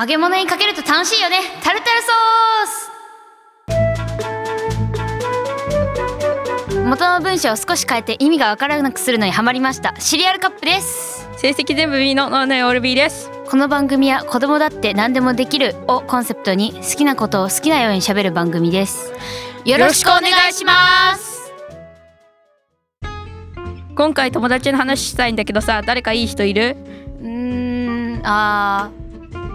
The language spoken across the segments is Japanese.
揚げ物にかけると楽しいよね。タルタルソース。元の文章を少し変えて意味がわからなくするのにハマりました。シリアルカップです。成績全部 B のノーネオール B です。この番組は子供だって何でもできる。をコンセプトに好きなことを好きなように喋る番組です。よろしくお願いします。今回友達の話したいんだけどさ誰かいい人いる？うーんあー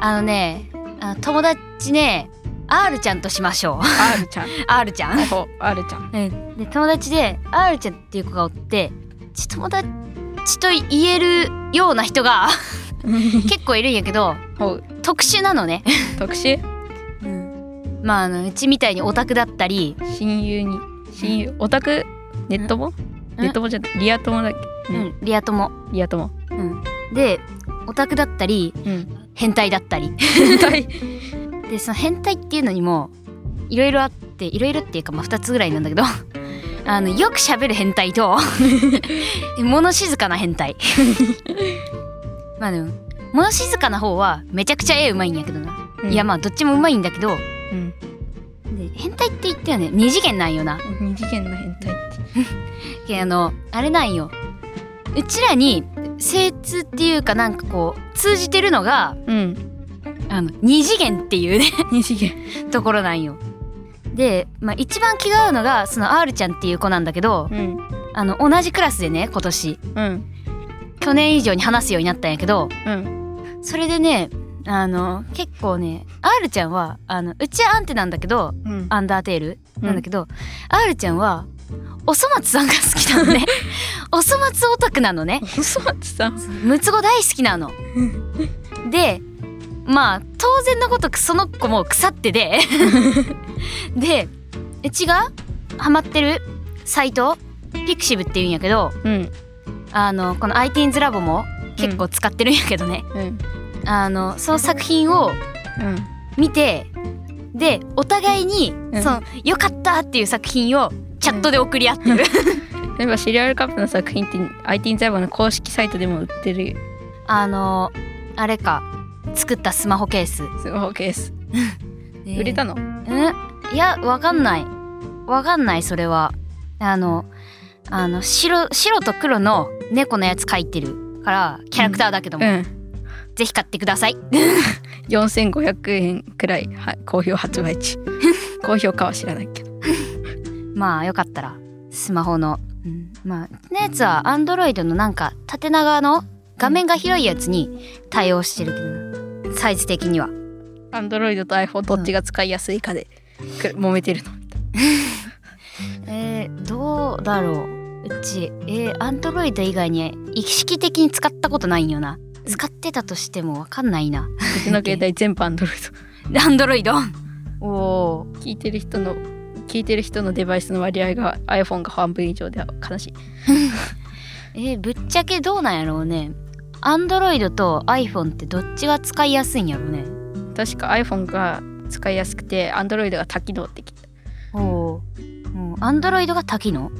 あのねあ友達ね R ちゃんとしましょう。R ちゃん？R ちゃん。お R ちゃん。ねで友達で R ちゃんっていう子がおってち友達と言えるような人が 結構いるんやけどお特殊なのね、特殊？まああのうちみたいにオタクだったり、親友に。親友？オタク？ネットも？ネットもじゃリア友だっけ、うん、リア友、リア友。うん、でオタクだったりうん変態だったり。はい でその変態っていうのにもいろいろあっていろいろっていうかまあ2つぐらいなんだけど あのよく喋る変態と 物静かな変態。まあでも物静かな方はめちゃくちゃ絵うまいんやけどな、いやまあどっちもうまいんだけどうん。で変態って言ったよね二次元なんよな。二次元の変態って。けあのあれなんよ。うちらに精通っていうかなんかこう通じてるのがうん。あの二次元っていうね。二次元。ところなんよ。で、まあ、一番気が合うのがその R ちゃんっていう子なんだけどうん。あの同じクラスでね今年。うん。去年以上に話すようになったんやけどうん。それでねあの結構ね R ちゃんはあのうちはアンテなんだけどうん。アンダーテールなんだけど、R ちゃんはおそ松さんが好きなのね。おそ松オタクなのね。おそ松さん。ムツゴ大好きなの。でまあ当然のごとくその子も腐って ででうちがハマってるサイトピクシブっていうんやけどうん。あのこの iTeens ラボも結構使ってるんやけどね、うん。あのその作品をうん。見てでお互いに、うん。その良かったっていう作品をチャットで送り合ってる、例えばシリアルカップの作品って IT ザイバーの公式サイトでも売ってる。あのあれか。作ったスマホケース、スマホケース。売れたの？うんいやわかんない。わかんないそれは。あのあの白白と黒の猫のやつ描いてるからキャラクターだけども、うん。ぜひ買ってください。4500円くらいは好評発売中。高評価は知らないけどまあよかったらスマホの、うん、まあのやつはアンドロイドのなんか縦長の画面が広いやつに対応してるけどサイズ的には。Android と iPhone どっちが使いやすいかでく揉めてるの。えー、どうだろう。うちえー、アンドロイド以外に意識的に使ったことないんよな。使ってたとしてもわかんないな。うちの携帯全部 Android アンドロイド？おお聞いてる人の聞いてる人のデバイスの割合が iPhone が半分以上で悲しい。えー、ぶっちゃけどうなんやろうね。アンドロイドと iPhone ってどっちが使いやすいんやろうね。確か iPhone が使いやすくて Android が多機能って聞いた。おおアンドロイドが多機能？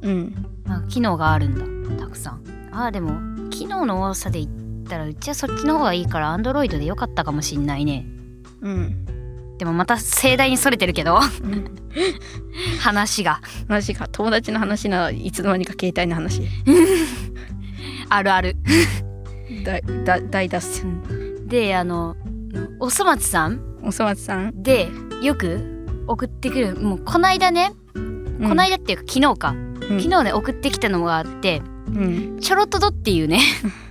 うん。あ機能があるんだ。たくさん。あーでも機能の多さで言ったらうちはそっちの方がいいからアンドロイドでよかったかもしんないね。うんでもまた盛大にそれてるけど。うん話が。話が。友達の話ならいつの間にか携帯の話。あるある。大大大脱線。であのおそ松さん？おそ松さん、でよく送ってくる。もうこないだね、うん。こないだっていうか昨日か、ん。昨日ね送ってきたのがあってうん。ちょろっとどっていうね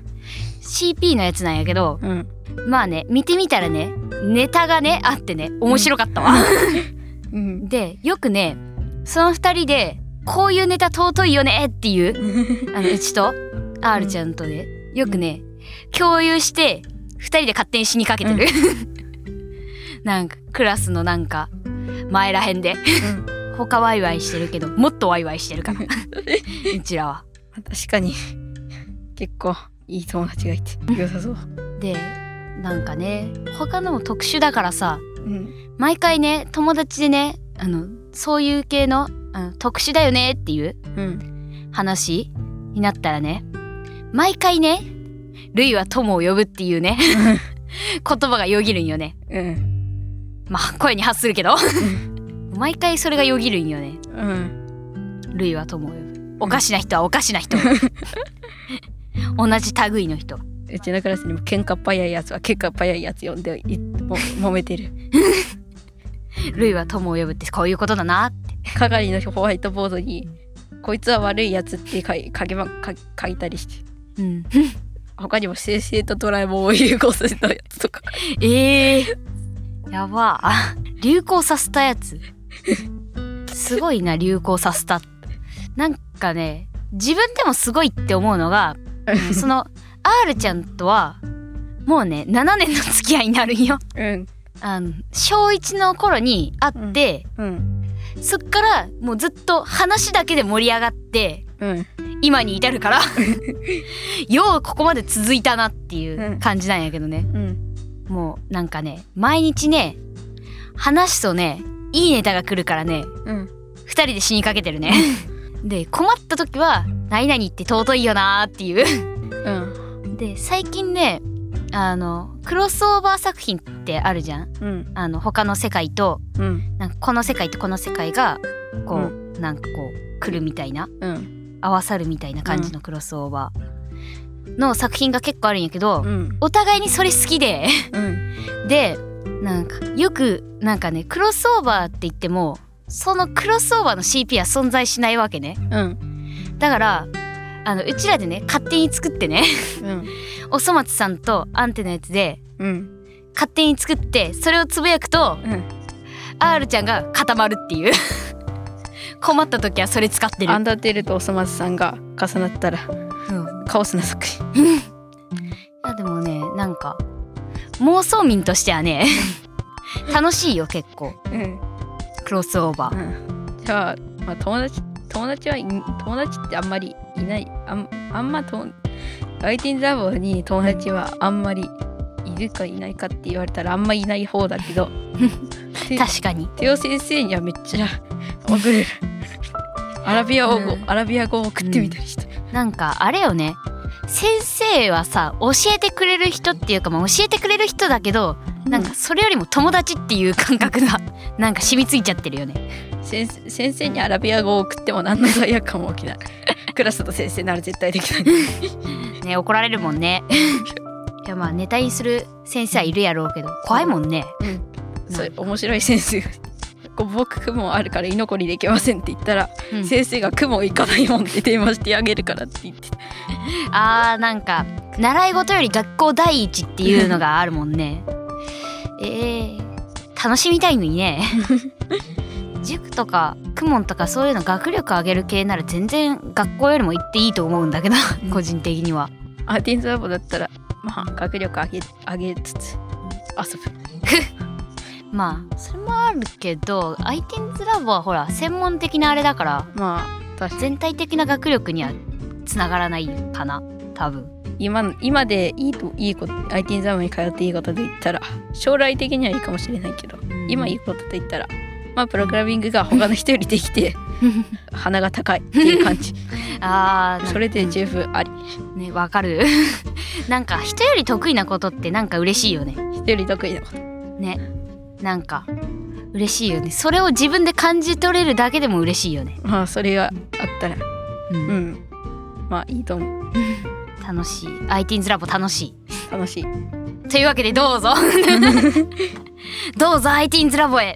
CP のやつなんやけどうん。まあね見てみたらねネタがねあってね面白かったわ、うん。でよくねその2人でこういうネタ尊いよねっていうあのうちと R ちゃんとでよくね共有して2人で勝手に死にかけてる、なんかクラスのなんか前らへんで他ワイワイしてるけどもっとワイワイしてるから。うちらは。確かに。結構いい友達がいて良さそう。でなんかね他のも特殊だからさうん。毎回ね友達でねあのそういう系のあの特殊だよねっていううん。話になったらね毎回ねルイは友を呼ぶっていうね言葉がよぎるんよね。うん。まあ声に発するけど。毎回それがよぎるんよね。うん。ルイは友を呼ぶ。おかしな人はおかしな人。同じ類の人うちのクラスにも喧嘩っ早いやつは喧嘩っ早いやつ呼んでいも揉めてる。ルイは友を呼ぶってこういうことだなって。係のホワイトボードにこいつは悪いやつって書い書けば書書いたりして。うん。他にも先生とドラえもんを融合させたやつとか。ええやば。流行させたやつ。すごいな流行させた。なんかね自分でもすごいって思うのがその R ちゃんとはもうね7年の付き合いになるんよ。うん。あの小1の頃に会って、うん。そっからもうずっと話だけで盛り上がってうん。今に至るから ようここまで続いたなっていう感じなんやけどね、うん。もうなんかね毎日ね話すとねいいネタが来るからねうん。二人で死にかけてるね。で困った時は「何々って尊いよな」っていう。うんで最近ねあのクロスオーバー作品ってあるじゃん？うん。あの他の世界とうん。なんかこの世界とこの世界がこう、なんかこう来るみたいなうん。合わさるみたいな感じのクロスオーバーの作品が結構あるんやけど、うん。お互いにそれ好きでうん。でなんかよくなんかねクロスオーバーって言ってもそのクロスオーバーの CP は存在しないわけね。うん。だからあのうちらでね勝手に作ってねうん。おそ松さんとアンテのやつでうん。勝手に作ってそれをつぶやくとうん。R ちゃんが固まるっていう。困った時はそれ使ってる。アンダーテールとおそ松さんが重なったらうん。カオスな作品いやでもねなんか妄想民としてはね 楽しいよ結構。うん。クロスオーバー。うん。じゃあ、まあ、友達友達はい友達ってあんまりいないあんあんまとアイティンザボに友達はあんまりいるかいないかって言われたらあんまいない方だけど。て 確かに。テオ先生にはめっちゃ送れる。アラビア語、うん。アラビア語を送ってみたりして、なんかあれよね。先生はさ教えてくれる人っていうか、まあ、教えてくれる人だけどなんかそれよりも友達っていう感覚が なんか染みついちゃってるよね。先生先生にアラビア語を送っても何の罪悪感も起きないクラスの先生なら絶対できない。ね怒られるもんね。いやまあネタにする先生はいるやろうけど怖いもんね。それ面白い先生。がこう僕雲あるから居残りできませんって言ったら、うん。先生が雲行かないもんって電話してあげるからって言って。あーなんか習い事より学校第一っていうのがあるもんね。えー、楽しみたいのにね 塾とか公文とかそういうの学力上げる系なら全然学校よりも行っていいと思うんだけど個人的には。アーティンズラボだったらまあ学力上げ上げつつ遊ぶ。まあそれもあるけど ITINS ラボはほら専門的なあれだからまあ全体的な学力にはつながらないかな多分。今今でいいといいこと IT ザムに通っていいことで言ったら将来的にはいいかもしれないけど今いいことと言ったらまあプログラミングが他の人よりできて鼻が高いっていう感じ。あーそれで十分あり。ねわかる。なんか人より得意なことってなんか嬉しいよね。人より得意なこと。ね。なんか嬉しいよね。それを自分で感じ取れるだけでも嬉しいよね、まあそれがあったら。うん。うん。まあいいと思う。楽しい。ITINS ラボ楽し楽しい。いというわけでどうぞ。どうぞ ITINS ラボへ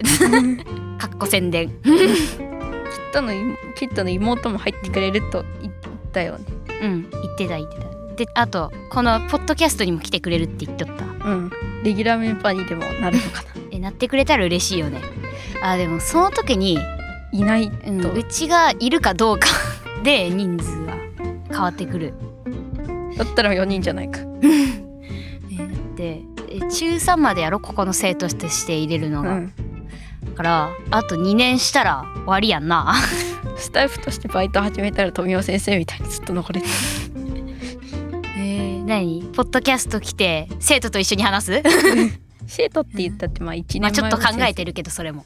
かっこ宣伝。キットの妹キットの妹も入ってくれると言ったよね。うん言ってた言ってた。であとこのポッドキャストにも来てくれるって言っとった。うん。レギュラーメンバーにでもなるのかな。えなってくれたら嬉しいよね。あでもその時に、いないうん、とうちがいるかどうかで人数が変わってくる。だったら4人じゃないか。え ーだってえ中3までやろ？ここの生徒として入れるのが、うん。だからあと2年したら終わりやんな。スタイフとしてバイト始めたら富雄先生みたいにずっと残れて えー、何？ポッドキャスト来て生徒と一緒に話す？生徒って言ったってまあ1年ま前あちょっと考えて、てるけどそれも。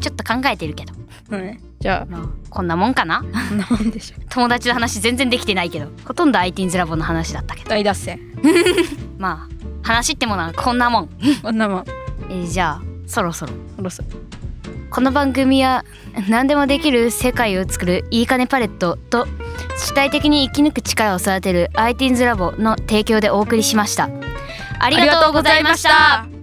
ちょっと考えてるけど、うん、じゃあ。まあ、こんなもんかな？こんなもんでしょ。友達の話全然できてないけど。ほとんど ITINS ラボの話だったけど。大脱線。まあ話ってものはこんなもん、こんなもん。えーじゃあそろそろ。そろそろ。この番組は何でもできる世界を作るいいかねパレットと主体的に生き抜く力を育てる ITINS ラボの提供でお送りしました。ありがとうございました